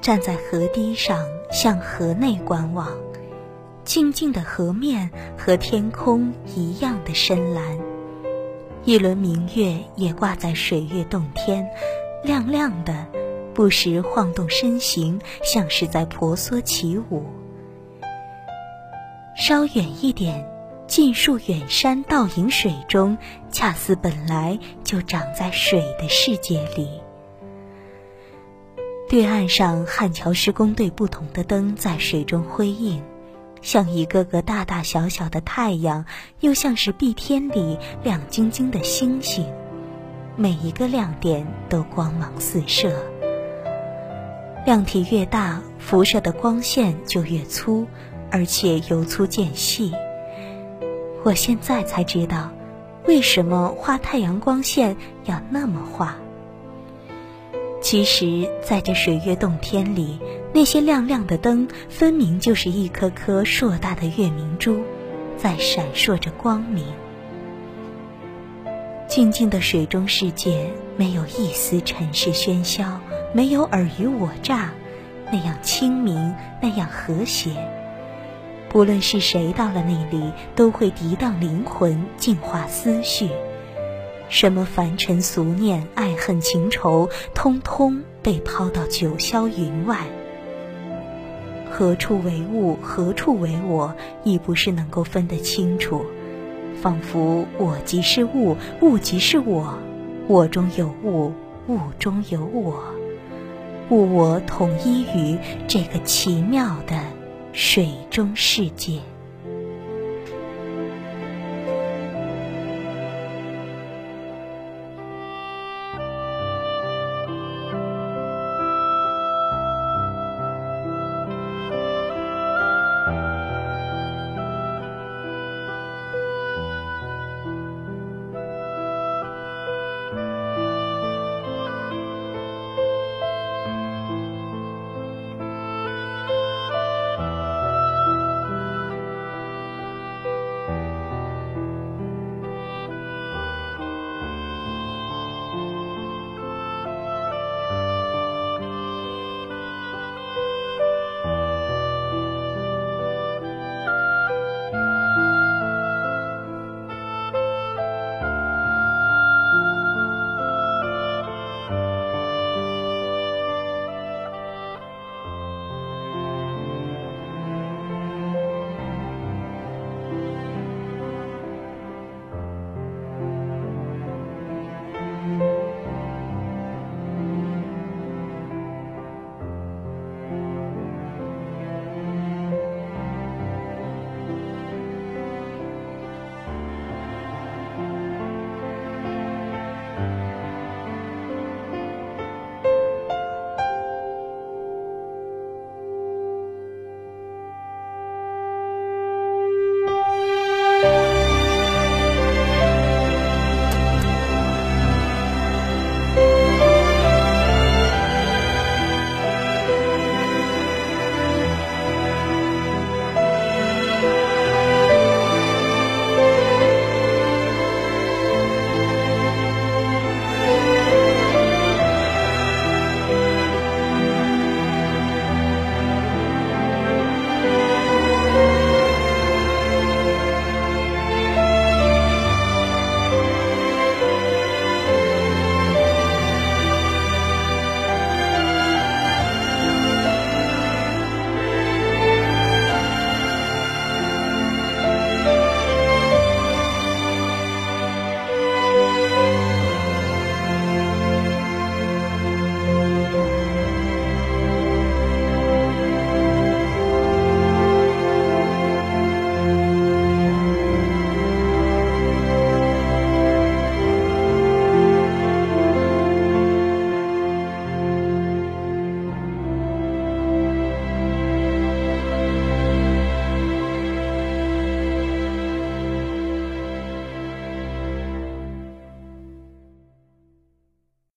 站在河堤上，向河内观望，静静的河面和天空一样的深蓝，一轮明月也挂在水月洞天，亮亮的，不时晃动身形，像是在婆娑起舞。稍远一点，尽数远山倒影水中，恰似本来就长在水的世界里。对岸上汉桥施工队不同的灯在水中辉映，像一个个大大小小的太阳，又像是碧天里亮晶晶的星星。每一个亮点都光芒四射。亮体越大，辐射的光线就越粗，而且由粗渐细。我现在才知道，为什么画太阳光线要那么画。其实，在这水月洞天里，那些亮亮的灯，分明就是一颗颗硕大的月明珠，在闪烁着光明。静静的水中世界，没有一丝尘世喧嚣，没有尔虞我诈，那样清明，那样和谐。不论是谁到了那里，都会涤荡灵魂，净化思绪。什么凡尘俗念、爱恨情仇，通通被抛到九霄云外。何处为物，何处为我，已不是能够分得清楚。仿佛我即是物，物即是我，我中有物，物中有我，物我统一于这个奇妙的水中世界。